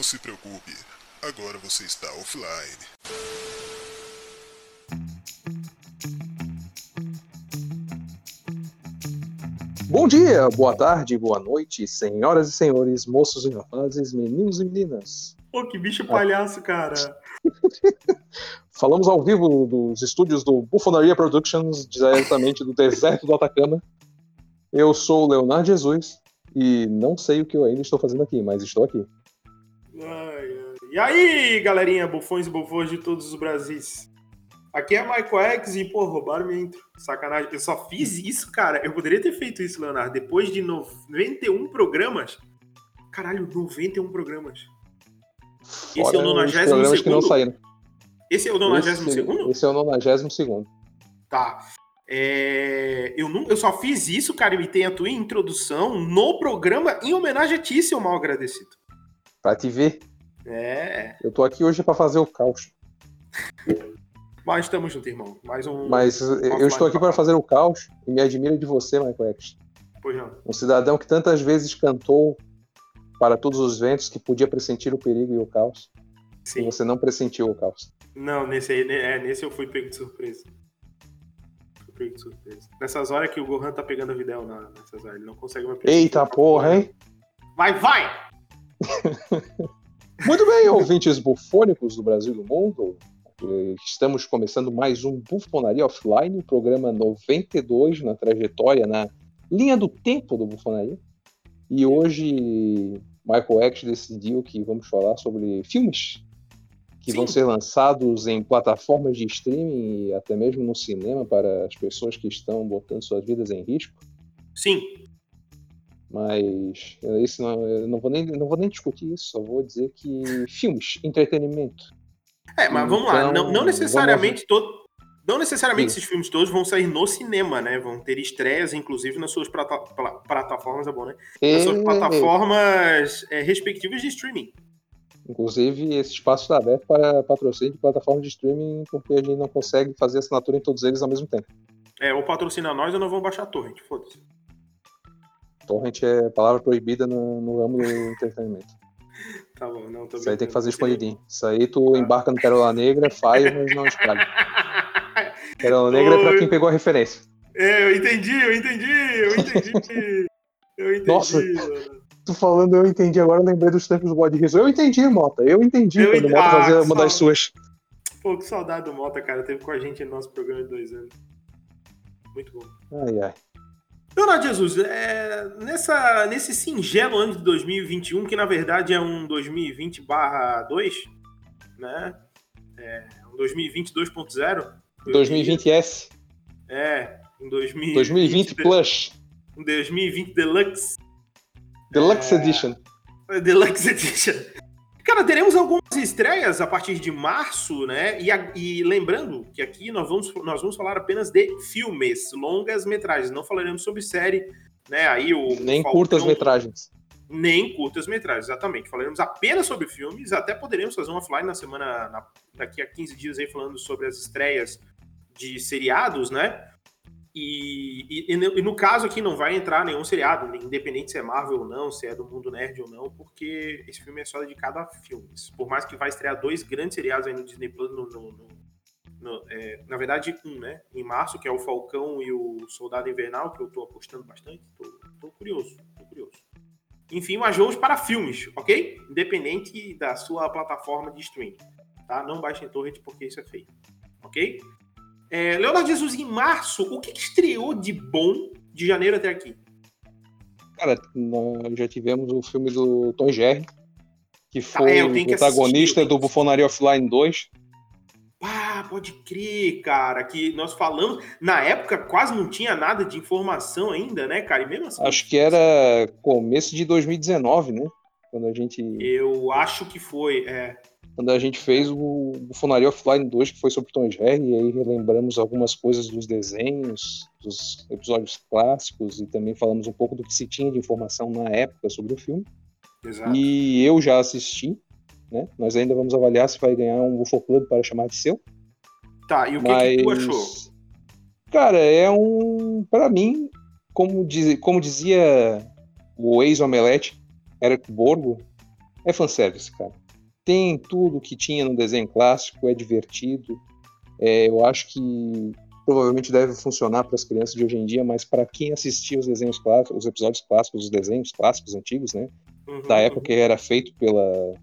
Não se preocupe, agora você está offline. Bom dia, boa tarde, boa noite, senhoras e senhores, moços e rapazes, meninos e meninas. Pô, que bicho palhaço, cara. Falamos ao vivo dos estúdios do Bufonaria Productions, diretamente do deserto do Atacama. Eu sou o Leonardo Jesus e não sei o que eu ainda estou fazendo aqui, mas estou aqui. E aí, galerinha, bufões e bufões de todos os Brasis. Aqui é Michael X e, pô, roubaram minha intro. Sacanagem. Eu só fiz isso, cara. Eu poderia ter feito isso, Leonardo. Depois de 91 programas. Caralho, 91 programas. Esse é o 92 que não saíram. Esse é o 92 segundo? Esse é o 92 segundo. Tá. É... Eu, não... eu só fiz isso, cara, e tem a tua introdução no programa em homenagem a ti, seu mal agradecido. Pra te ver. É. Eu tô aqui hoje pra fazer o caos. Mas estamos juntos, irmão. Mais um. Mas eu estou aqui para fazer o caos e me admiro de você, Michael X. Pois não. Um cidadão que tantas vezes cantou para todos os ventos que podia pressentir o perigo e o caos. Sim. E você não pressentiu o caos. Não, nesse aí, é, nesse eu fui pego de surpresa. Fui pego de surpresa. Nessas horas que o Gohan tá pegando a Videl na, nessas horas, ele não consegue mais pegar. Eita porra, hein? Vai, vai! Muito bem, ouvintes bufônicos do Brasil e do mundo. Estamos começando mais um Bufonaria Offline, o programa 92 na trajetória, na linha do tempo do Bufonaria. E hoje Michael X decidiu que vamos falar sobre filmes que Sim. vão ser lançados em plataformas de streaming e até mesmo no cinema para as pessoas que estão botando suas vidas em risco. Sim. Mas isso não, não, vou nem, não vou nem discutir isso, só vou dizer que filmes, entretenimento. É, mas vamos lá. Então, Não, não necessariamente todo. Não necessariamente Sim. esses filmes todos vão sair no cinema, né? Vão ter estreias, inclusive, nas suas pla- plataformas, é bom, né? Nas suas plataformas é, respectivas de streaming. Inclusive, esse espaço está aberto para patrocínio de plataformas de streaming, porque a gente não consegue fazer assinatura em todos eles ao mesmo tempo. É, ou patrocina nós ou nós vamos baixar a torrent, foda-se. Torrent é palavra proibida no, no ramo do entretenimento. Tá bom, não, tô Isso aí tem que fazer escondidinho. Isso aí tu embarca no Pérola Negra, faz, mas não espalha. Pérola Negra é pra quem pegou a referência. É, eu entendi, eu entendi, eu entendi. Eu entendi. Nossa. mano. Tu falando, eu entendi, agora eu lembrei dos tempos do bode riso. Eu entendi, Mota, eu entendi Eu quando entendi. o Mota Ah, fazia uma das suas. Pô, que saudade do Mota, cara. Teve com a gente no nosso programa de dois anos. Muito bom. Ai, ai. Leonardo Jesus, é, nessa, nesse singelo ano de 2021, que na verdade é um 2020 2, né? É, um 2020 2.0. 2020S, É, um 2020, 2020 Plus, Um 2020 Deluxe. Deluxe É. Edition. Deluxe Edition. Cara, teremos algumas estreias a partir de março, né? E, a- e lembrando que aqui nós vamos, nós vamos falar apenas de filmes, longas metragens. Não falaremos sobre série, né? Aí o Nem Falcão- curtas metragens. Nem curtas metragens, exatamente. Falaremos apenas sobre filmes, até poderemos fazer um offline na semana, na- daqui a 15 dias aí, falando sobre as estreias de seriados, né? E, e- e no, caso aqui não vai entrar nenhum seriado, independente se é Marvel ou não, se é do mundo nerd ou não, porque esse filme é só dedicado a filmes. Por mais que vai estrear dois grandes seriados aí no Disney Plus, no- no- no- é, na verdade um, né? Em março, que é o Falcão e o Soldado Invernal, que eu tô apostando bastante. Tô, tô curioso, tô curioso. Enfim, mas vamos para filmes, ok? Independente da sua plataforma de streaming, tá? Não baixem torrent porque isso é feio, ok? É, Leonardo Jesus, em março, o que, que estreou de bom de janeiro até aqui? Cara, nós já tivemos o filme do Tom Jerry, que foi é, eu o tenho que protagonista assistir, do Bufonaria Offline 2. Ah, pode crer, cara, que nós falamos. Na época quase não tinha nada de informação ainda, né, cara? E mesmo assim. Acho que era começo de 2019, né? Quando a gente, Eu acho que foi. É. quando a gente fez o Bufonaria Offline 2, que foi sobre Tom e Jerry, e aí relembramos algumas coisas dos desenhos, dos episódios clássicos, e também falamos um pouco do que se tinha de informação na época sobre o filme. Exato. E eu já assisti, né? Nós ainda vamos avaliar se vai ganhar um UFO Club para chamar de seu. Tá, e o que, mas, que tu achou? cara, é um, Pra mim, como, diz, como dizia o ex-omelete, Eric Borgo, é fanservice, cara. Tem tudo que tinha no desenho clássico, é divertido. É, eu acho que provavelmente deve funcionar para as crianças de hoje em dia, mas para quem assistia os desenhos clássicos, os episódios clássicos, os desenhos clássicos antigos, né? Uhum, Da época que era feito pela,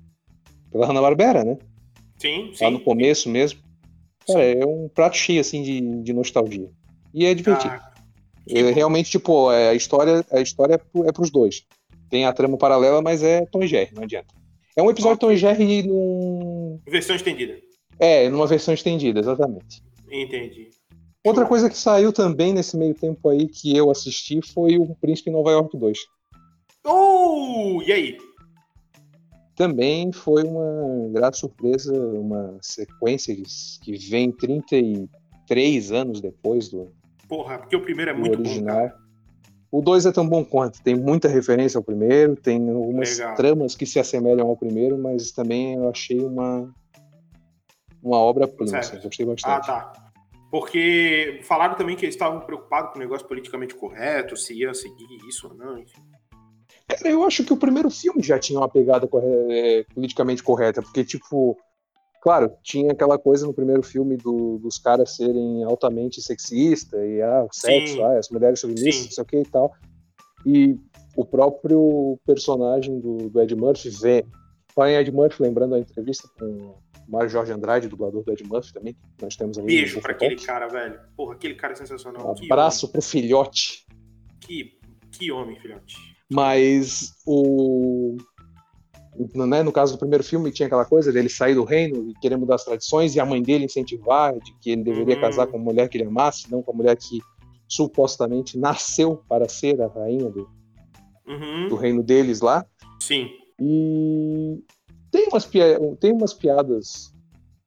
pela Hanna-Barbera, né? Sim, sim. Lá no começo mesmo. Cara, é um prato cheio, assim, de, de nostalgia. E é divertido. Ah, É, realmente, tipo, é, a história, a história é, pro, é pros dois. Tem a trama paralela, mas é Tom e Jerry, não adianta. É um episódio Tom e Jerry num... Versão estendida. É, numa versão estendida, exatamente. Entendi. Outra Show. coisa que saiu também nesse meio tempo aí que eu assisti foi o Príncipe em Nova York 2. Oh! E aí? Também foi uma grata surpresa, uma sequência que, vem 33 anos depois do, Porra, porque o primeiro é muito bom, original. cara. O 2 é tão bom quanto, tem muita referência ao primeiro, tem algumas Legal. tramas que se assemelham ao primeiro, mas também eu achei uma uma obra-prima, assim, gostei Ah, bastante. tá. Porque falaram também que eles estavam preocupados com o negócio politicamente correto, se ia seguir isso ou não, enfim. Cara, eu acho que o primeiro filme já tinha uma pegada corre- é, politicamente correta, porque, tipo, claro, tinha aquela coisa no primeiro filme do- dos caras serem altamente sexista e, ah, o sexo, Sim. ah, as mulheres submissas, não sei o que e tal. E o próprio personagem do, do Ed Murphy vê. Fala em Ed Murphy, lembrando a entrevista com o Mário Jorge Andrade, dublador do Ed Murphy também, que nós temos aí. Beijo pra aquele cara, velho. Porra, aquele cara é sensacional. Um abraço pro filhote. Que, que homem, filhote. Mas o. Né, no caso do primeiro filme, tinha aquela coisa dele sair do reino e querer mudar as tradições, e a mãe dele incentivar de que ele deveria Uhum. casar com a mulher que ele amasse, não com a mulher que supostamente nasceu para ser a rainha do, Uhum. do reino deles lá. Sim. E tem umas, pia- tem umas piadas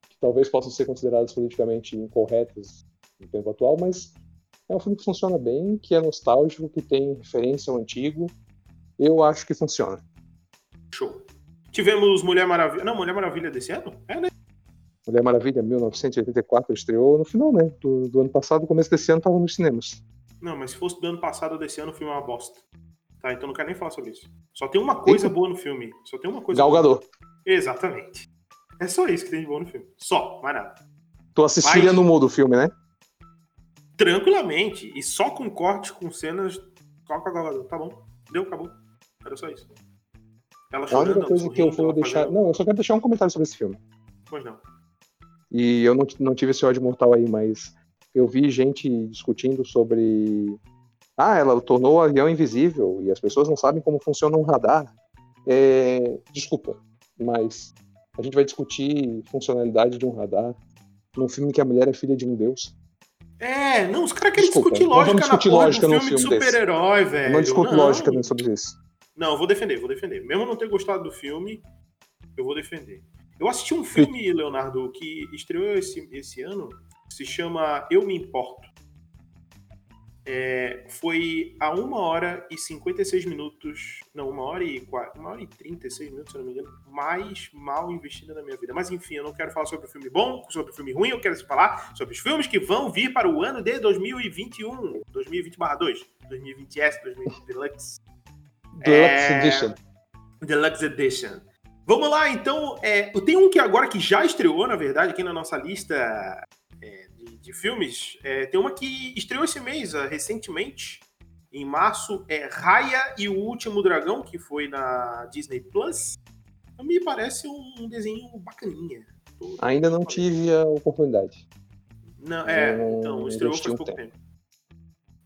que talvez possam ser consideradas politicamente incorretas no tempo atual, mas é um filme que funciona bem, que é nostálgico, que tem referência ao antigo. Eu acho que funciona. Show. Tivemos Mulher Maravilha. Não, Mulher Maravilha desse ano? É, né? Mulher Maravilha, 1984, estreou no final, né? Do, do ano passado, começo desse ano, tava nos cinemas. Não, mas se fosse do ano passado ou desse ano, o filme é uma bosta. Tá, então não quero nem falar sobre isso. Só tem uma coisa Eita. boa no filme. Só tem uma coisa Gal boa. Exatamente. É só isso que tem de bom no filme. Só, mais nada. Tu assistiria Mas- no mudo o filme, né? Tranquilamente. E só com corte, com cenas. Só com a Gal Gadot. Tá bom. Deu, acabou. Era só isso. Ela A chorando, única ela coisa que eu vou deixar. fazendo- Não, eu só quero deixar um comentário sobre esse filme. Pois não. E eu não, não tive esse ódio mortal aí, mas eu vi gente discutindo sobre. Ah, ela tornou o avião invisível e as pessoas não sabem como funciona um radar. É, Desculpa, mas a gente vai discutir funcionalidade de um radar num filme que a mulher é filha de um deus. É, não, os caras querem Desculpa, discutir não lógica vamos discutir na lógica num filme de filme desse. super-herói, velho. não discuto não. lógica sobre isso. Não, vou defender, vou defender. Mesmo não ter gostado do filme, eu vou defender. Eu assisti um filme, Leonardo, que estreou esse, esse ano, se chama Eu Me Importo. É, foi a 1 hora e 56 minutos, não, 1 hora e, 4, 1 hora e 36 minutos, se não me engano, mais mal investida na minha vida. Mas enfim, eu não quero falar sobre o filme bom, sobre o filme ruim, eu quero falar sobre os filmes que vão vir para o ano de 2021, 2020/2, 2020S, 2020 Deluxe. Deluxe É, Edition. Deluxe Edition. Vamos lá, então. É, tem um que agora que já estreou, na verdade, aqui na nossa lista é, de, de filmes. É, tem uma que estreou esse mês, ah, recentemente, em março. É Raya e o Último Dragão, que foi na Disney Plus. Me parece um, desenho bacaninha. Tô- Ainda não tive a oportunidade. Não, é, Não então, estreou faz pouco tempo. tempo.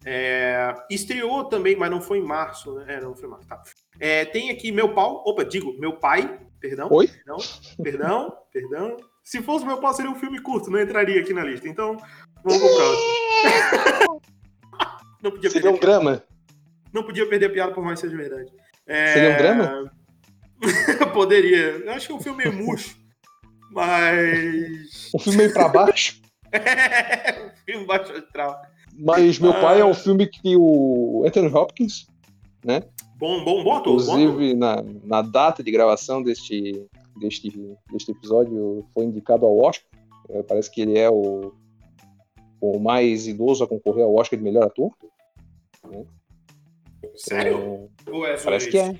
É, estreou também, mas não foi em março, né? É, não foi em março, tá. É, tem aqui meu pau, opa, digo, meu pai, perdão. Oi? Perdão, perdão, perdão. Se fosse meu pau, seria um filme curto, não entraria aqui na lista. Então, vamos pro próximo. não, podia Seria um drama. não podia perder a piada, por mais que seja verdade. É, Seria um drama? Poderia. Eu acho que o filme é murcho, mas. Um filme meio pra baixo. É, baixo astral. Mas meu Ah. pai é um filme que o Anthony Hopkins, Bom, bom, bom ator. bom ator. inclusive na, na data de gravação deste, deste, deste episódio, foi indicado ao Oscar. É, parece que ele é o, o mais idoso a concorrer ao Oscar de melhor ator. Sério? É, Ou é só parece que é.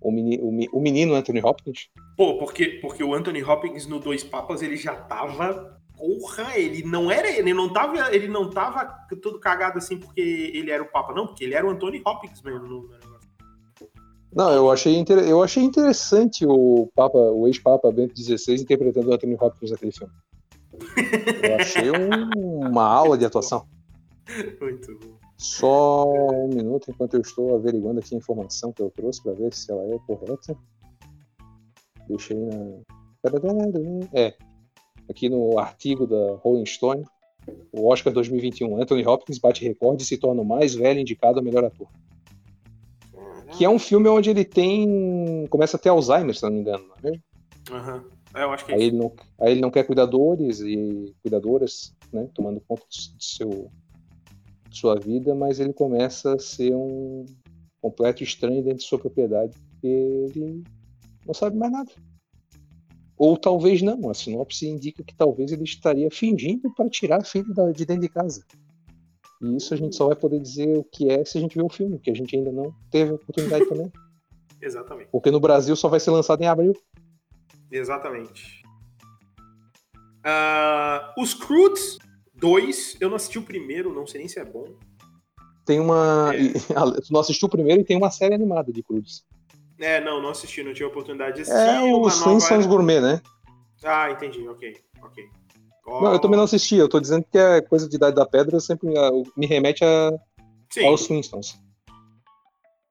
o, meni, o, o menino Anthony Hopkins. Pô, porque, porque o Anthony Hopkins no Dois Papas ele já tava. Porra, ele não era. Ele não tava. Ele não tava todo cagado assim porque ele era o Papa, não, porque ele era o Anthony Hopkins mesmo no, negócio. Não, eu achei, inter- eu achei interessante o Papa, o ex-Papa Bento XVI interpretando o Anthony Hopkins naquele filme. Eu achei um- uma aula de atuação. Muito bom. Só um minuto enquanto eu estou averiguando aqui a informação que eu trouxe para ver se ela é correta. Deixei na. É. Aqui no artigo da Rolling Stone, o Oscar 2021, Anthony Hopkins bate recorde e se torna o mais velho indicado a melhor ator. Que é um filme onde ele tem. começa a ter Alzheimer, se não me engano, não é mesmo? É, eu acho que é Aí isso. ele não, aí ele não quer cuidadores e cuidadoras, né, tomando conta de seu, de sua vida, mas ele começa a ser um completo estranho dentro de sua propriedade, porque ele não sabe mais nada. Ou talvez não, a sinopse indica que talvez ele estaria fingindo para tirar a filha de dentro de casa. E isso a gente só vai poder dizer o que é se a gente ver o filme, que a gente ainda não teve a oportunidade também. Exatamente. Porque no Brasil só vai ser lançado em abril. Exatamente. Ah, os Croods 2, eu não assisti o primeiro, não sei nem se é bom. Tem uma. É. Tu não assistiu o primeiro e tem uma série animada de Cruz. É, não, não assisti, não tive a oportunidade de assistir. É os nova... Gourmet, né? Ah, entendi, ok, ok. Ó, Não, eu também não assisti, eu tô dizendo que é coisa de Idade da Pedra sempre ah, me remete a, Sim, aos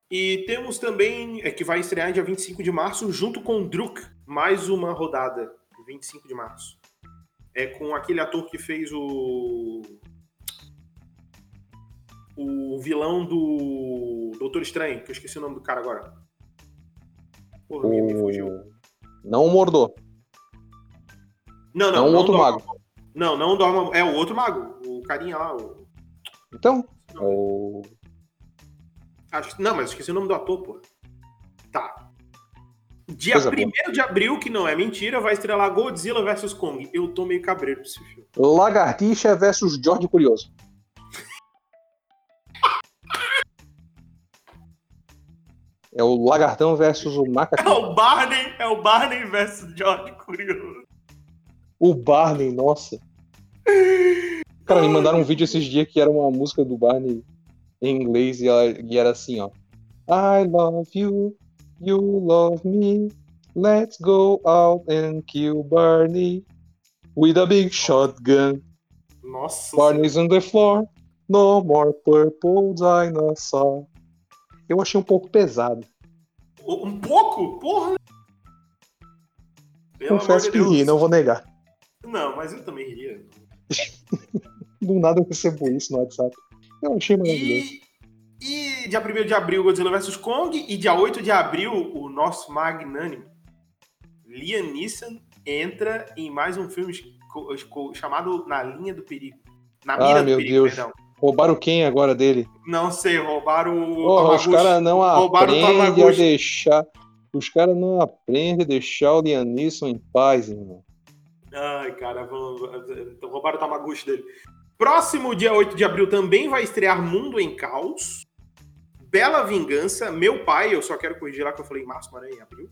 e temos também, é que vai estrear dia 25 de março, junto com Druk, mais uma rodada, 25 de março. É com aquele ator que fez o... O vilão do Doutor Estranho, que eu esqueci o nome do cara agora. Porra, me, me fugiu. O... Não o Mordor, Não, não, não, o outro Dorma- mago. Não, não o Dorma. É o outro mago. O carinha lá. O... Então, é o... Acho... Não, mas esqueci o nome do ator, pô. Tá. Dia Coisa boa. 1 de abril, que não é mentira, vai estrelar Godzilla vs Kong. Eu tô meio cabreiro pra esse filme. Lagartixa versus George Curioso. É o Lagartão versus o É Macaquinho. o Barney, é o Barney versus George Curioso. O Barney, nossa. Cara, me mandaram um vídeo esses dias que era uma música do Barney em inglês e, ela- e era assim, ó. I love you, you love me. Let's go out and kill Barney with a big shotgun. Nossa. Barney's on the floor, no more purple dinosaur. Eu achei um pouco pesado. Um pouco? Porra. Pelo Confesso que ri, não vou negar. Não, mas eu também iria. Do nada eu recebo isso no WhatsApp. Eu achei maravilhoso. E, e dia 1 de abril, Godzilla vs Kong. E dia 8 de abril, o nosso magnânimo Liam Neeson entra em mais um filme chamado Na Linha do Perigo. Na Ah, Mira do meu Perigo, Deus. perdão. Roubaram quem agora dele? Não sei, roubaram o Porra, os caras não aprendem a deixar. Os caras não aprendem a deixar o Liam Neeson em paz, irmão. Ai, cara, então roubaram o Tamaguchi dele. Próximo dia 8 de abril também vai estrear Mundo em Caos. Bela Vingança, Meu Pai, eu só quero corrigir lá que eu falei em março, mas é em abril.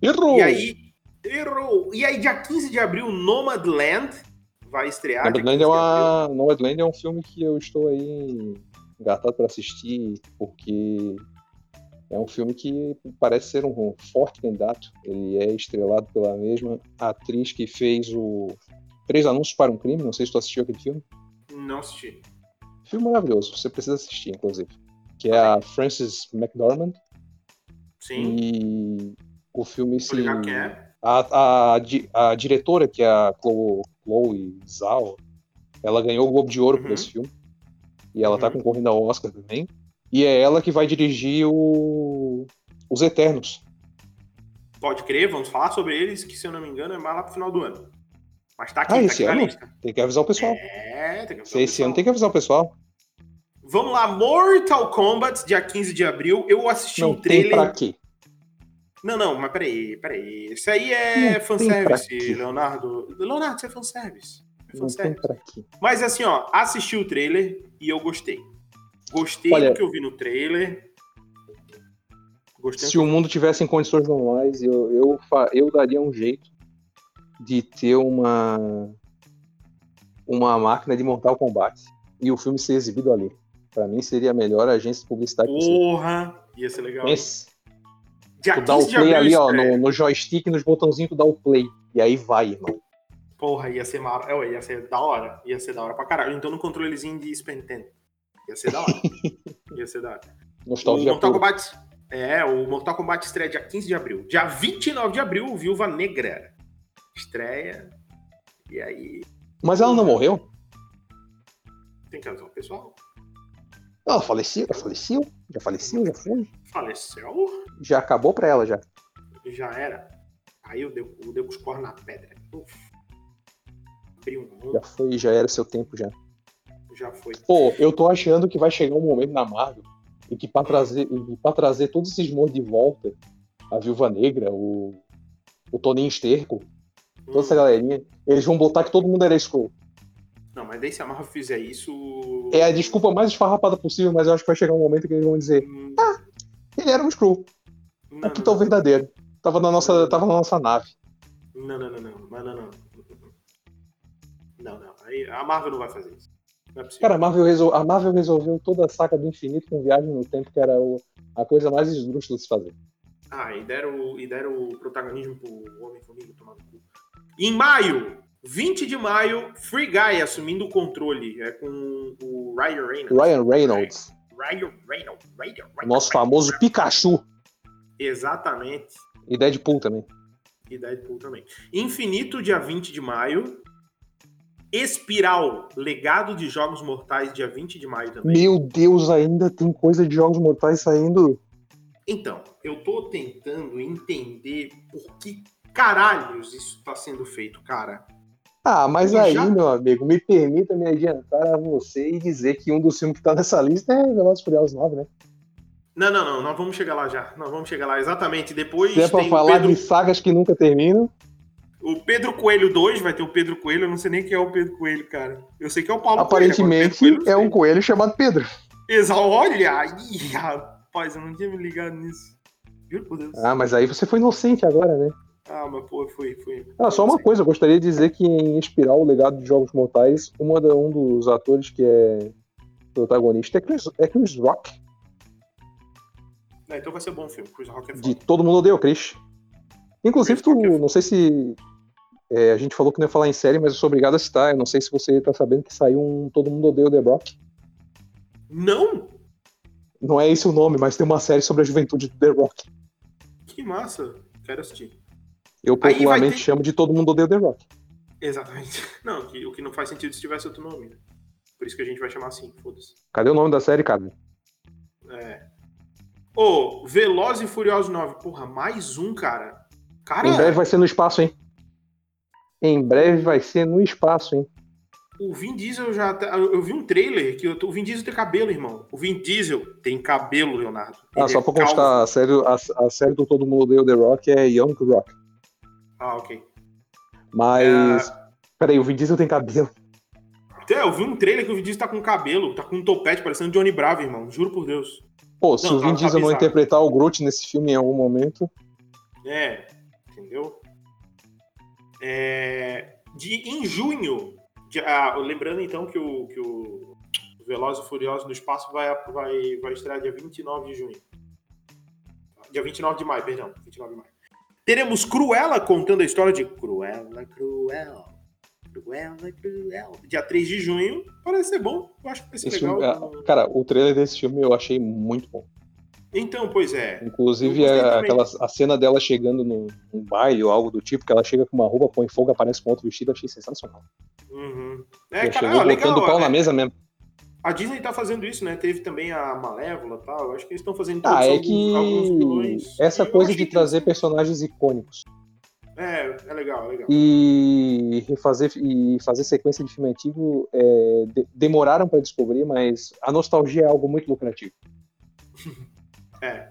Errou! E aí, errou. E aí, dia 15 de abril, Nomadland vai estrear. Nomadland 15 é, uma... Nomadland é um filme que eu estou aí engatado para assistir, porque é um filme que parece ser um forte candidato. Ele é estrelado pela mesma atriz que fez o Três Anúncios para um Crime. Não sei se tu assistiu aquele filme. Não assisti. Filme maravilhoso, você precisa assistir, inclusive. Que é a Frances McDormand. Sim, E o filme se. quem é. A, a, a diretora, que é a Chloe, Chloe Zhao, ela ganhou o Globo de Ouro por Uhum. esse filme. E ela tá Uhum. concorrendo ao Oscar também. E é ela que vai dirigir o... Os Eternos. Pode crer, vamos falar sobre eles, que se eu não me engano é mais lá pro final do ano. Mas tá aqui, Ah, tá esse aqui ano? Tem que avisar o pessoal. É, tem que Se esse ano tem que avisar o pessoal. Vamos lá, Mortal Kombat, dia 15 de abril. Eu assisti Não o tem trailer. pra quê. Não, não, mas peraí, peraí. Isso aí Não é tem fanservice. Leonardo. Leonardo, isso é fanservice. É Não fanservice. Mas assim, ó, assisti o trailer e eu gostei. Gostei Olha- do que eu vi no trailer. Gostei. Se o mundo tivesse em condições normais, eu, eu, eu daria um jeito de ter uma uma máquina de Mortal Kombat e o filme ser exibido ali. Pra mim seria a melhor agência de publicidade possível. Porra! Ia ser legal. Pense, Dia tu dá o 15 de play ali, ó, no, no joystick, nos botãozinhos, tu dá o play. E aí vai, irmão. Porra, ia ser mar... é, ia ser da hora. Ia ser da hora pra caralho. Então no controlezinho de Super Nintendo. Ia ser da hora. ia ser da hora. O Nostalgia Mortal pura. Kombat. É, o Mortal Kombat estreia dia 15 de abril. Dia 29 de abril, o Viúva Negra. Estreia. E aí. Mas ela não morreu? Tem que avisar o pessoal. Ela faleceu, já faleceu, já faleceu, já foi. Faleceu. Já acabou pra ela já. Já era. Aí eu dei com os cornos na pedra. Uf. Abriu um Já foi, já era seu tempo já. já foi. Pô, eu tô achando que vai chegar um momento na Marvel em que pra trazer, que pra trazer todos esses monstros de volta, a Viúva Negra, o, o Toninho Esterco, toda essa galerinha, eles vão botar que todo mundo era Skrull. Não, mas daí se a Marvel fizer isso. É a desculpa mais esfarrapada possível, mas eu acho que vai chegar um momento que eles vão dizer, Hum, ele era um Skrull, Não, o que tá o verdadeiro. Tava na nossa, tava na nossa nave. não, não, não, não, não, não, não. Não, não. Aí a Marvel não vai fazer isso. Não é. Cara, a Marvel, resol- a Marvel resolveu toda a saga do infinito com viagem no tempo, que era o- a coisa mais esdrúxula de se fazer. Ah, e deram, e deram o protagonismo pro Homem-Formiga tomar no cu. Em maio, 20 de maio, Free Guy assumindo o controle. É com o Ryan Reynolds. Ryan Reynolds, Ryan Reynolds. Ryan, nosso famoso Pikachu, Exatamente. e Deadpool também. E Deadpool também. Infinito, dia 20 de maio. Espiral, legado de Jogos Mortais, dia 20 de maio também. Meu Deus, ainda tem coisa de jogos mortais saindo. Então, eu tô tentando entender por que caralhos isso tá sendo feito, cara. Ah, mas Eu aí, já- meu amigo, me permita me adiantar a você e dizer que um dos filmes que tá nessa lista é Velozes e Furiosos 9, né? Não, não, não, nós vamos chegar lá já. Nós vamos chegar lá exatamente. Depois Se é pra falar Pedro, de sagas que nunca terminam, o Pedro Coelho 2, vai ter o Pedro Coelho, eu não sei nem quem é o Pedro Coelho, cara. Eu sei que é o Paulo aparentemente Coelho eu é um coelho chamado Pedro. sei. Exa, olha! Ih, rapaz, eu não tinha me ligado nisso. Juro por Deus. Ah, mas aí você foi inocente agora, né? Ah, mas pô, foi, foi. Ah, só uma coisa, eu gostaria de dizer que em Espiral, o legado de Jogos Mortais, uma da- um dos atores que é protagonista é Chris, é Chris Rock, É, então vai ser bom o filme. Chris Rock é foda. de Todo Mundo Odeia o Chris. Inclusive, Chris tu, é não sei se. é, a gente falou que não ia falar em série, mas eu sou obrigado a citar. Eu não sei se você tá sabendo que saiu um Todo Mundo Odeia o The Rock. Não? Não é esse o nome, mas tem uma série sobre a juventude do The Rock. Que massa. Quero assistir. Eu popularmente ter- chamo de Todo Mundo Odeia o The Rock. Exatamente. Não, que- o que não faz sentido se tivesse outro nome. né? Por isso que a gente vai chamar assim, foda-se. Cadê o nome da série, cara? É. Ô, Veloz e Furioso 9. Porra, mais um, cara. Cara, Em breve vai ser no espaço, hein? Em breve vai ser no espaço, hein? o Vin Diesel já. tá- Eu vi um trailer que tô- o Vin Diesel tem cabelo, irmão. O Vin Diesel tem cabelo, Leonardo. Ah, Ele só é pra constar, a série, a, a série do Todo Mundo o The Rock é Young Rock. Ah, ok. Mas. Peraí, o Vin Diesel tem cabelo. É, eu vi um trailer que o Vin Diesel tá com cabelo, tá com um topete parecendo Johnny Bravo, irmão. Juro por Deus. Pô, se Não, o tá- Vin tá Diesel não bizarro. interpretar o Groot nesse filme em algum momento. É, entendeu? É, de, em junho, de- ah, lembrando então que o, que o Velozes e Furiosos no Espaço vai, vai, vai estrear dia 29 de junho. Dia 29 de maio, perdão. 29 de maio. Teremos Cruella contando a história de Cruella, Cruella, Cruella, Cruella. Dia 3 de junho. Parece ser bom. Eu acho que vai ser Esse legal. filme- ah, cara, o trailer desse filme eu achei muito bom. Então, pois é. Inclusive, gostei a, aquela, a cena dela chegando no, num baile ou algo do tipo, que ela chega com uma roupa, põe fogo, aparece com outro vestido, achei sensacional. Uhum. É, cara, chegou ah, legal. botando o pau é. na mesa mesmo. A Disney tá fazendo isso, né? Teve também a Malévola e tal. Acho que eles estão fazendo Ah, é que alguns vilões. essa coisa de trazer personagens icônicos É, é legal, é legal. e refazer e fazer sequência de filme antigo é, de- demoraram pra descobrir, mas a nostalgia é algo muito lucrativo. É,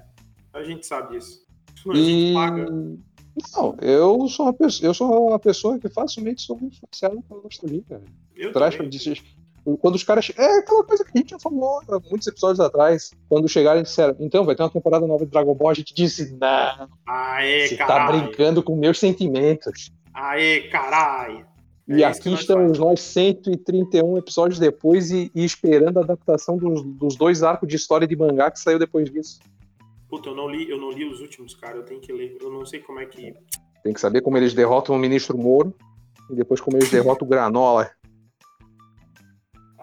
a gente sabe disso. A gente E paga. não, eu sou uma pessoa, eu sou uma pessoa que facilmente sou influenciada pela nostalgia. Cara. Eu Traz também. pra Quando os caras. É aquela coisa que a gente já falou há muitos episódios atrás. Quando chegaram e disseram, então vai ter uma temporada nova de Dragon Ball, a gente disse, não, Aê, você tá caralho. brincando com meus sentimentos. Aê, caralho. E É que aqui estamos nós 131 episódios depois e, e esperando a adaptação dos, dos dois arcos de história de mangá que saiu depois disso. Puta, eu não li, eu não li os últimos, cara. Eu tenho que ler. Eu não sei como é que. Tem que saber como eles derrotam o ministro Moro e depois como eles derrotam o Granola.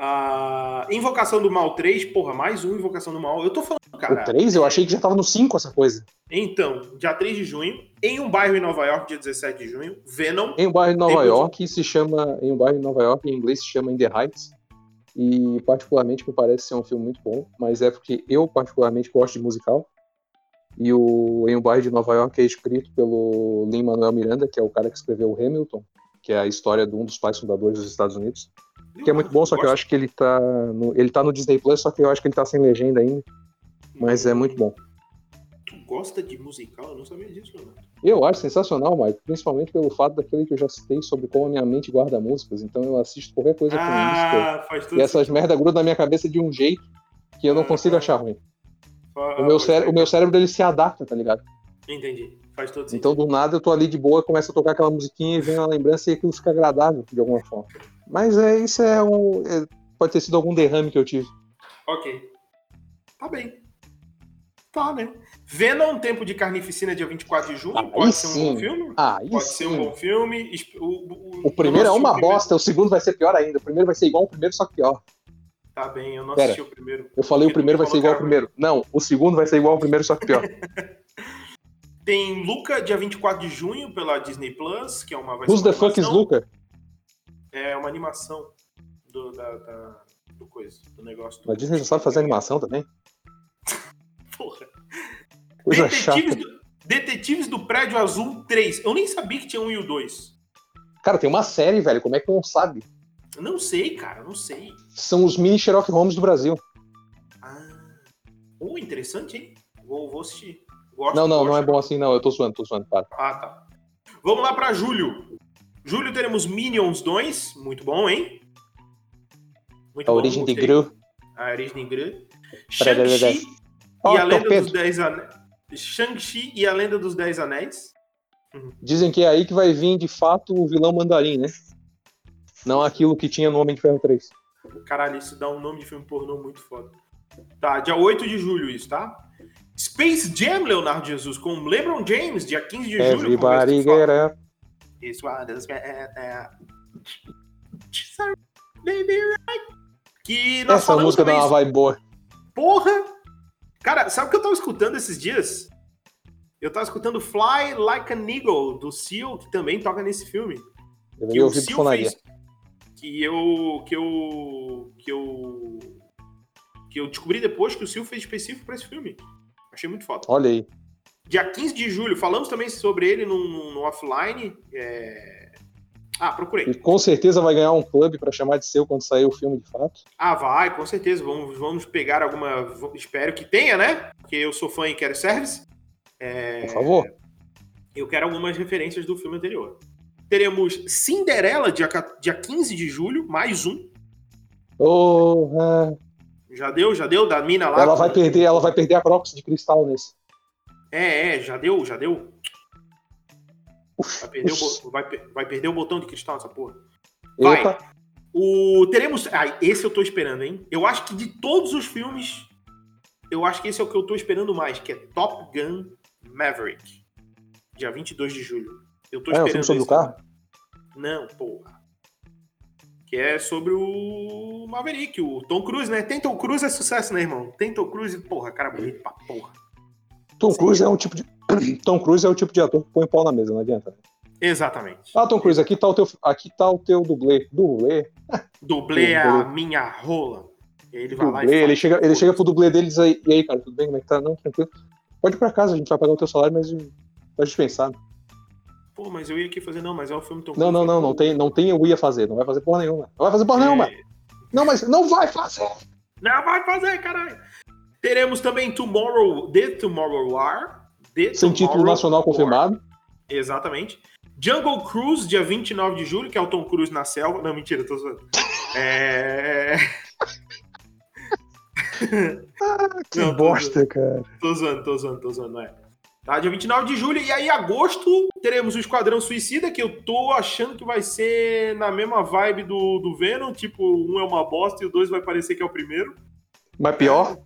Ah, Invocação do Mal 3, porra, mais um Invocação do Mal. Eu tô falando, cara. o 3, eu achei que já tava no 5 essa coisa. Então, dia 3 de junho, em um bairro em Nova York, dia 17 de junho, Venom. Em um bairro de Nova Tem York se chama. Em um bairro de Nova York, em inglês se chama In the Heights. E particularmente me parece ser um filme muito bom, mas é porque eu particularmente gosto de musical. E o Em um bairro de Nova York é escrito pelo Lin Manuel Miranda, que é o cara que escreveu o Hamilton, que é a história de um dos pais fundadores dos Estados Unidos. Que é muito bom, só que eu acho que ele tá no, ele tá no Disney Plus, só que eu acho que ele tá sem legenda ainda, mas é muito bom. Tu gosta de musical? Eu não sabia disso, mano. Eu acho sensacional, Mike, principalmente pelo fato daquele que eu já citei sobre como a minha mente guarda músicas. Então eu assisto qualquer coisa com música. Ah, faz tudo E essas merda grudam na minha cabeça de um jeito que eu não consigo achar ruim. O meu, cére o meu cérebro ele se adapta, tá ligado? Entendi. Faz todo sentido. Então do nada eu tô ali de boa, começa a tocar aquela musiquinha e vem uma lembrança e aquilo fica agradável de alguma forma. Mas é isso é um. é- pode ter sido algum derrame que eu tive. Ok. Tá bem. Tá, né? Venom, Tempo de Carnificina, dia 24 de junho. Aí pode ser um sim. bom filme. Ah, Pode ser um sim. bom filme. O, o- O primeiro é uma primeiro. bosta, o segundo vai ser pior ainda. O primeiro vai ser igual ao primeiro, só que pior. Tá bem, eu não Pera. assisti o primeiro. Eu falei o primeiro vai ser igual ao primeiro. Não, o segundo vai ser igual ao primeiro, só que pior. Tem Luca, dia 24 de junho, pela Disney Plus, que é uma Who's the fuck is. Luca? É uma animação do, da, da- do coisa, do negócio. Do... A Disney já sabe fazer animação também. Porra. Coisa Detetives chata. do, Detetives do Prédio Azul 3. Eu nem sabia que tinha um e o 2. Cara, tem uma série, velho. Como é que não sabe? Eu não sei, cara, não sei. São os mini Sherlock Holmes do Brasil. Ah. Oh, interessante, hein? Vou, vou assistir. Gosto, Não, não, não é gosto. bom assim, não. Eu tô zoando, tô zoando, para. Ah, tá. Vamos lá pra julho. Julho teremos Minions 2. Muito bom, hein? Muito A bom, origem de. Gru. A origem de Gru. Shang-Chi e a Lenda dos Dez Anéis. Shang-Chi e a Lenda dos Dez Anéis. Dizem que é aí que vai vir, de fato, o vilão mandarim, né? Não aquilo que tinha no Homem de Ferro 3. Caralho, isso dá um nome de filme pornô muito foda. Tá, dia 8 de julho isso, tá? Space Jam, Leonardo Jesus, com LeBron James, dia 15 de julho. Everybody get up. Is Baby right. Que nós Essa música dá uma vibe boa. Porra! Cara, sabe o que eu tava escutando esses dias? Eu tava escutando Fly Like an Eagle, do Seal, que também toca nesse filme. Eu Que o Seal fez. Que eu. Que eu. Que eu. Que eu descobri depois que o Seal fez específico pra esse filme. Achei muito foda. Olha aí. Dia 15 de julho, falamos também sobre ele no, no- offline. é, Ah, procurei. E com certeza vai ganhar um clube pra chamar de seu quando sair o filme de fato. Ah, vai, com certeza. Vamos, vamos pegar alguma. Espero que tenha, né? Porque eu sou fã e quero service. É, Por favor. Eu quero algumas referências do filme anterior. Teremos Cinderela, dia, dia 15 de julho, mais um. Oh, ah, Já deu, já deu, da mina lá. ela vai perder, ela vai perder a Crocs de cristal nesse. É, é, já deu, já deu. Vai perder, o, vai, vai perder o botão de cristal nessa porra. Vai. Eita, O, teremos. Ah, esse eu tô esperando, hein? Eu acho que de todos os filmes, eu acho que esse é o que eu tô esperando mais, que é Top Gun Maverick. Dia 22 de julho. Eu tô É, o esperando filme sobre o carro? Não, porra. Que é sobre o Maverick, o Tom Cruise, né? Tem Tom Cruise é sucesso, né, irmão? Tem Tom Cruise, porra, cara bonito pra porra. Tom Cruise é um tipo de. Tom Cruise é o tipo de ator que põe pau na mesa, não adianta. Exatamente. Ah, Tom Cruise, aqui tá o teu, aqui tá o teu dublê. Dublê? Dublê é a Dublê. minha rola. E aí ele vai lá e dublê. fala, Ele chega, ele "Pô, chega pro dublê dele e diz aí, e aí, cara, tudo bem? Como é que tá? Não, tranquilo. Pode ir pra casa, a gente vai pagar o teu salário, mas tá dispensado. Pô, mas eu ia aqui fazer, não, mas é o filme Tom Não, Cruise. não, não, não Pô, tem, não tem eu ia fazer, não vai fazer porra nenhuma. Não vai fazer porra nenhuma. é, Não, mas não vai fazer. Não vai fazer, caralho. Teremos também Tomorrow, The Tomorrow War. The Sem título Tomorrow nacional War. confirmado. Exatamente. Jungle Cruise, dia 29 de julho, que é o Tom Cruise na selva. Não, mentira, tô zoando. É. Que Não, bosta, cara. Tô zoando, tô zoando, tô zoando, não é. Tá, dia 29 de julho. E aí, em agosto, teremos o Esquadrão Suicida, que eu tô achando que vai ser na mesma vibe do, do Venom. Tipo, um é uma bosta e o dois vai parecer que é o primeiro. Mas pior,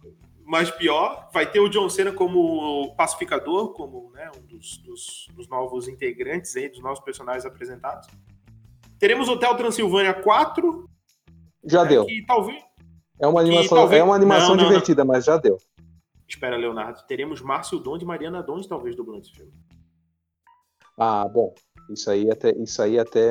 Mas pior, vai ter o John Cena como pacificador, como né, um dos, dos- dos novos integrantes aí, dos novos personagens apresentados. Teremos Hotel Transilvânia 4, já né, deu. que talvez. É uma animação, talvez- é uma animação Não, não, divertida, mas já deu. Espera, Leonardo. Teremos Márcio Donde e Mariana Donde, talvez, dublando esse filme. Ah, bom. Isso aí até, isso aí até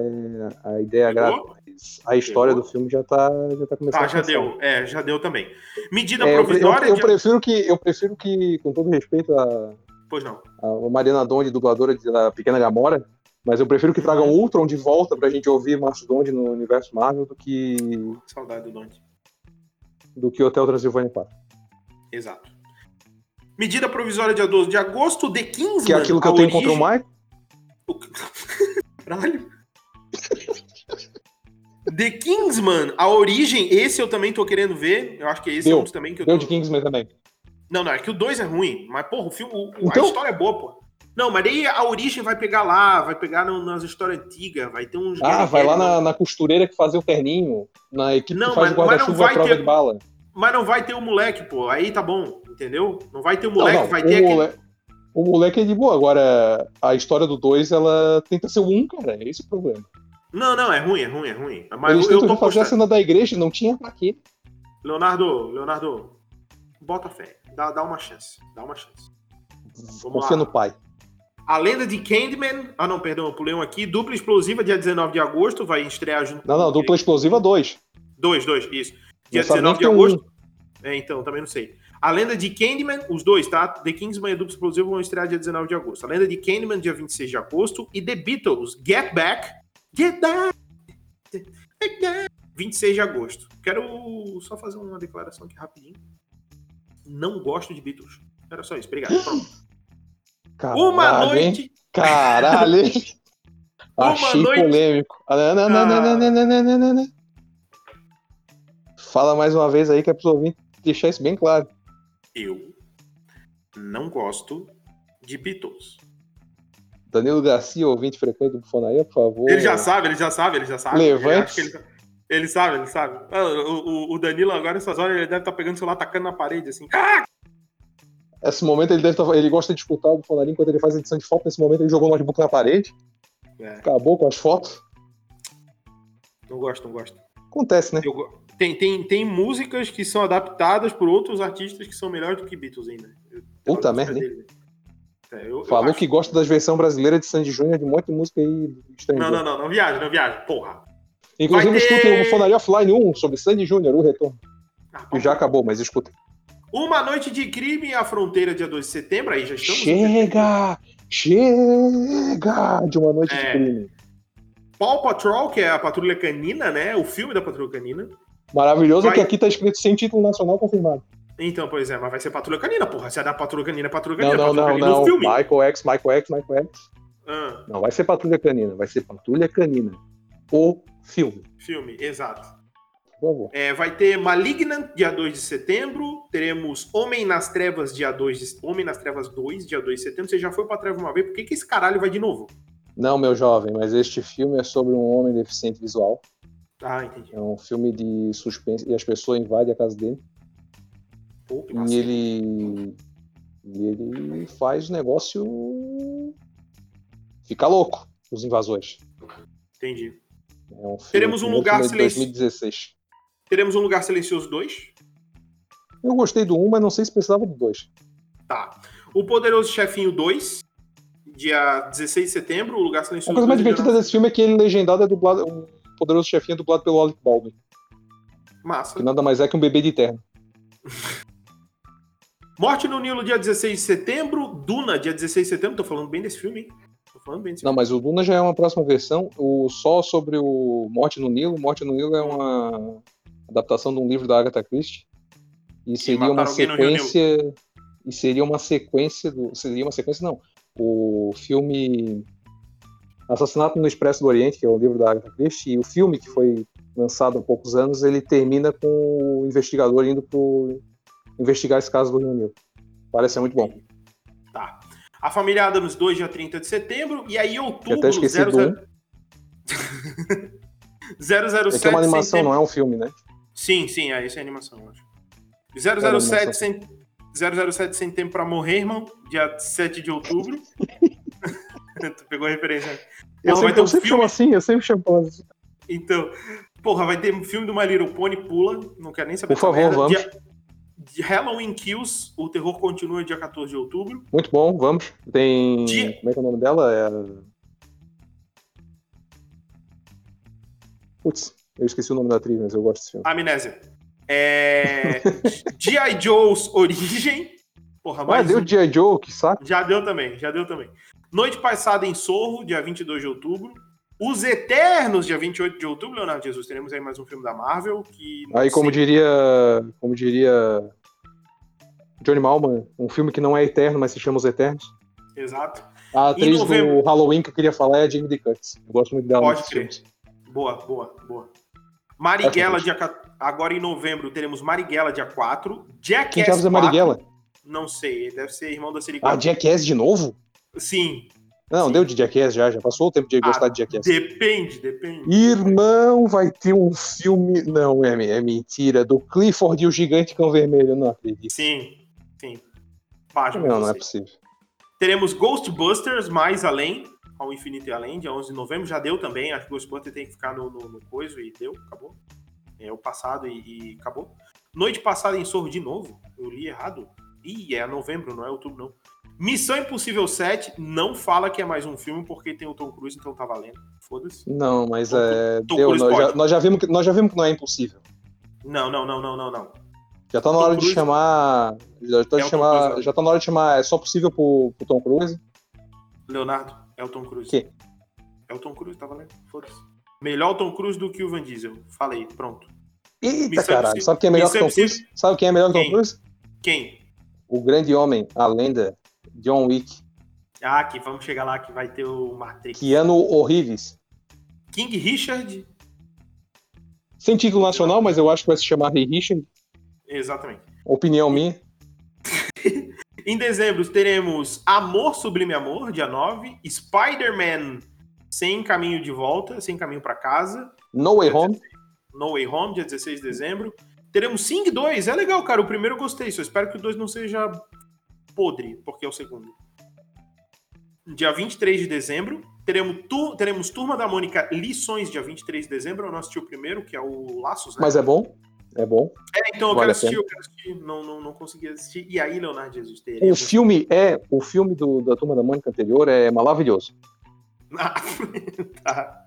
a ideia agrada. Mas A história do filme já tá, já tá começando Tá, a já deu. É, já deu também. Medida É, eu, pre- eu, provisória. eu de- prefiro que, eu prefiro que, com todo respeito a, Pois não. a Mariana Donde, dubladora de- da Pequena Gamora, mas eu prefiro que tragam Uhum. Ultron de volta pra gente ouvir Márcio Donde no universo Marvel do que, Saudade do Donde. do que Hotel Transilvânia 4. Exato. Medida provisória dia 12 de agosto, The Kingsman. Que é aquilo que eu tenho origem- contra o Mike. O- Caralho. The Kingsman, a origem, esse eu também tô querendo ver. Eu acho que esse é Deu. um dos também que eu Deu tô... de Kingsman também. Não, não, é que o 2 é ruim. Mas, porra, o filme, o- Então- a história é boa, pô. Não, mas daí a origem vai pegar lá, vai pegar no- nas histórias antigas, vai ter uns. Ah, vai lá na, na costureira que fazia o terninho, na equipe Não, que faz mas- o não guarda-chuva à prova ter- de bala. Mas não vai ter o moleque, pô. Aí tá bom, entendeu? Não vai ter o Não, moleque, não, vai o, ter aquele. mole- o moleque é de boa. Agora, a história do 2, ela tenta ser o 1, um, cara. É esse o problema. Não, não, é ruim, é ruim, é ruim. Mas Eles eu, eu tô fazer a cena da igreja, não tinha pra quê. Leonardo, Leonardo, bota fé. Dá, dá uma chance. Dá uma chance. Vamos Confia no pai. A Lenda de Candyman. Ah, não, perdão, eu pulei um aqui. Dupla Explosiva, dia 19 de agosto. Vai estrear junto. Não, não, dupla explosiva 2. Dois, dois, isso. Dia Não sabe nem 19 de tem um. agosto. É, então, também não sei. A Lenda de Candyman, os dois, tá? The Kingsman e a Dupla Explosiva vão estrear dia 19 de agosto. A Lenda de Candyman, dia 26 de agosto. E The Beatles, Get Back. Get Back. Get Back. 26 de agosto. Quero só fazer uma declaração aqui rapidinho. Não gosto de Beatles. Era só isso. Obrigado. Caralho, Uma noite. Caralho? Uma Achei noite- polêmico. Ah, não, não, não, não, não, não, não, não, não. Fala mais uma vez aí que é pros ouvintes deixar isso bem claro. Eu não gosto de Beatles. Danilo Garcia, ouvinte frequente do Bufonaria, por favor. Ele já sabe, ele já sabe, ele já sabe. Levante. Ele, ele, ele sabe, ele sabe. Ah, O, o- o Danilo agora, nessas horas, ele deve estar pegando o celular, tacando na parede, assim. Ah! Nesse momento ele deve tá, ele gosta de escutar o Bufonaria enquanto ele faz edição de foto. Nesse momento ele jogou o notebook na parede, É, acabou com as fotos. não gosto, não gosto. Acontece, né? Eu tem, tem, tem músicas que são adaptadas por outros artistas que são melhores do que Beatles ainda. Puta merda, dele. É, eu- eu Falou acho. que gosta das versões brasileiras de Sandy Júnior de um monte de música aí Não, estrangeira. não, não, não viaja, não viaja. Porra. Inclusive, ter- escutem o Bufonaria Offline 1 sobre Sandy Júnior, o retorno. Ah, Que já acabou, mas escutem. Uma noite de crime à fronteira, dia 2 de setembro. Aí já estamos. Chega! Chega! De uma noite de É. crime. Paw Patrol, que é a Patrulha Canina, né? O filme da Patrulha Canina. Maravilhoso é Vai- que aqui tá escrito sem título nacional confirmado. Então, pois é, mas vai ser Patrulha Canina, porra. Se é da Patrulha Canina, é Patrulha Não, Canina. não, Patrulha não, Canina, não. O filme. Michael X, Michael X, Michael X. Ah, Não, vai ser Patrulha Canina, vai ser Patrulha Canina. O filme, filme, exato. É, vai ter Malignant, dia 2 de setembro. Teremos Homem nas Trevas, dia 2 de... Homem nas Trevas 2, dia 2 de setembro. Você já foi pra treva uma vez, por que, que esse caralho vai de novo? Não, meu jovem, mas este filme é sobre um homem deficiente visual. Ah, entendi. É um filme de suspense e as pessoas invadem a casa dele. Que E ele. E ele faz o negócio. Fica louco, os invasores. Entendi. É um filme, Teremos um lugar filme de silenci- 2016. Teremos um Lugar Silencioso 2. Eu gostei do 1, mas não sei se precisava do 2. Tá. O Poderoso Chefinho 2, dia 16 de setembro. O Lugar Silencioso A coisa mais 2, dia divertida desse filme é que ele legendado é dublado. O poderoso chefinho é dublado pelo Alec Baldwin. Massa. Que nada mais é que um bebê de terno. Morte no Nilo, dia 16 de setembro. Duna, dia 16 de setembro. Tô falando bem desse filme, hein? Tô falando bem desse Não, filme. mas o Duna já é uma próxima versão. O só sobre o Morte no Nilo. Morte no Nilo é uma adaptação de um livro da Agatha Christie. E seria uma sequência. E seria uma sequência do. Seria uma sequência, não. O filme Assassinato no Expresso do Oriente, que é o livro da Agatha Christie, e o filme que foi lançado há poucos anos, ele termina com o investigador indo pro investigar esse caso do Rio Nilo. Parece ser muito bom. Tá. A Família Adams 2, dia 30 de setembro. E aí, Eu outubro, até esqueci 00... do um. 007 É que é uma animação, tempo- não é um filme, né? Sim, sim, é, isso é animação, eu acho. animação. 007 sem, 007 sem tempo pra morrer, irmão, dia 7 de outubro. tu pegou a referência. Eu Porra, sempre, ter eu um sempre filme. chamo assim, eu sempre chamo assim. Então, porra, vai ter um filme do My Little Pony, pula. Não quero nem saber Por favor, vamos. Dia- de Halloween Kills, o terror continua dia 14 de outubro. Muito bom, vamos. Tem. Dia- Como é que é o nome dela? É... Putz, eu esqueci o nome da atriz, mas eu gosto desse filme. Amnésia. É... G.I. Joe's Origem. Porra, Ah, deu um. G.I. Joe, que saco. Já deu também, já deu também. Noite passada em Sorro, dia 22 de outubro. Os Eternos, dia 28 de outubro, Leonardo Jesus. Teremos aí mais um filme da Marvel. Que Aí, como sei- diria. Como diria. Johnny Malman, um filme que não é eterno, mas se chama Os Eternos. Exato. A atriz novembro- do Halloween que eu queria falar é a Jamie Lee Curtis. Eu gosto muito dela. Pode crer. filmes. Boa, boa, boa. Marighella, dia... agora em novembro, teremos Marighella, dia 4. Jackass Quem diabos é 4, Marighella? Não sei, deve ser irmão da Silicone. Ah, Jackass de novo? Sim, Não, Sim. deu de Jackass já, já passou o tempo de gostar Ah, de Jackass. depende, depende. Irmão, vai ter um filme. Não, é, é mentira. Do Clifford e o Gigante Cão Vermelho. Não acredito. Sim, sim. Página, Não, não é possível. Teremos Ghostbusters Mais Além, ao Infinito e Além, dia 11 de novembro. Já deu também, acho que Ghostbusters tem que ficar no, no, no coiso e deu, acabou. É o passado e, e acabou. Noite passada em Sorro de novo, eu li errado. Ih, é novembro, não é outubro não. Missão Impossível 7 não fala que é mais um filme porque tem o Tom Cruise, então tá valendo. Foda-se. Não, mas Tom- é. Tom Deu, nós, já, nós, já vimos que, nós já vimos que não é impossível. Não, não, não, não, não, não. Já tá na Tom hora de chamar. Já tá, É de o Tom chamar Cruise, já tá na hora de chamar. É só possível pro, pro Tom Cruise. Leonardo, é o Tom Cruise. Que? É o Tom Cruise, tá valendo. Foda-se. Melhor o Tom Cruise do que o Van Diesel. Falei, pronto. Eita Missão caralho. Impossível- Sabe quem é melhor que Missão Tom Cruise? Sabe quem é melhor que Tom Quem? Cruise? Quem? O grande homem, a lenda, John Wick. Ah, que vamos chegar lá que vai ter o Matrix. Keanu Horríveis. King Richard. Sem título nacional, mas eu acho que vai se chamar Rei Richard. Exatamente. Opinião minha. Em dezembro teremos Amor Sublime Amor, dia 9. Spider-Man Sem Caminho de Volta, Sem Caminho pra Casa. No Way Home. No Way Home, dia 16 de dezembro. Teremos Sing 2. É legal, cara. O primeiro eu gostei. Só espero que o 2 não seja podre, porque é o segundo. Dia 23 de dezembro. Teremos, tu- teremos Turma da Mônica Lições, dia 23 de dezembro. Eu não assisti o primeiro, que é o Laços, né? Mas é bom. É bom. É, então eu vale quero assistir, eu quero assistir. Não, não, não consegui assistir. E aí, Leonardo Jesus teria. O filme é. O filme do, da Turma da Mônica anterior é maravilhoso. Ah, tá.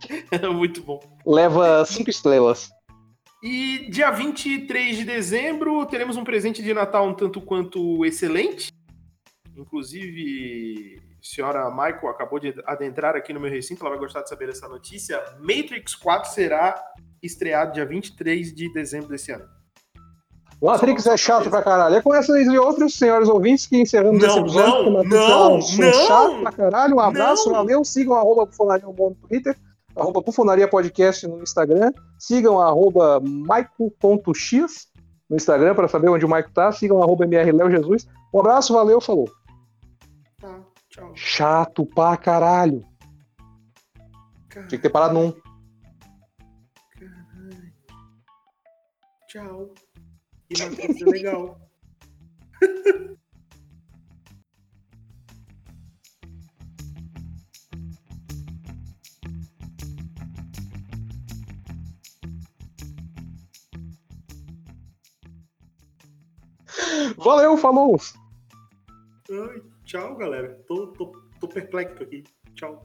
É muito bom. Leva cinco estrelas. E dia 23 de dezembro teremos um presente de Natal um tanto quanto excelente. Inclusive, a senhora Michael acabou de adentrar aqui no meu recinto, ela vai gostar de saber essa notícia. Matrix 4 será estreado dia 23 de dezembro desse ano. Matrix é chato pra caralho. É com essas e outros senhores ouvintes que encerramos Não, esse episódio. não, não, é um assunto não, chato pra caralho. Um abraço, não. valeu. Sigam arroba Bufonaria no Twitter, arroba Bufonaria Podcast no Instagram. Sigam arroba maico.x no Instagram para saber onde o Maico tá. Sigam arroba MR Léo Jesus. Um abraço, valeu, falou. Tá, tchau. Chato pra caralho. Tinha que ter parado num. Caralho. Tchau. E Matrix é legal. Valeu, falou. Tchau, galera. Tô, tô, tô perplexo aqui. Tchau.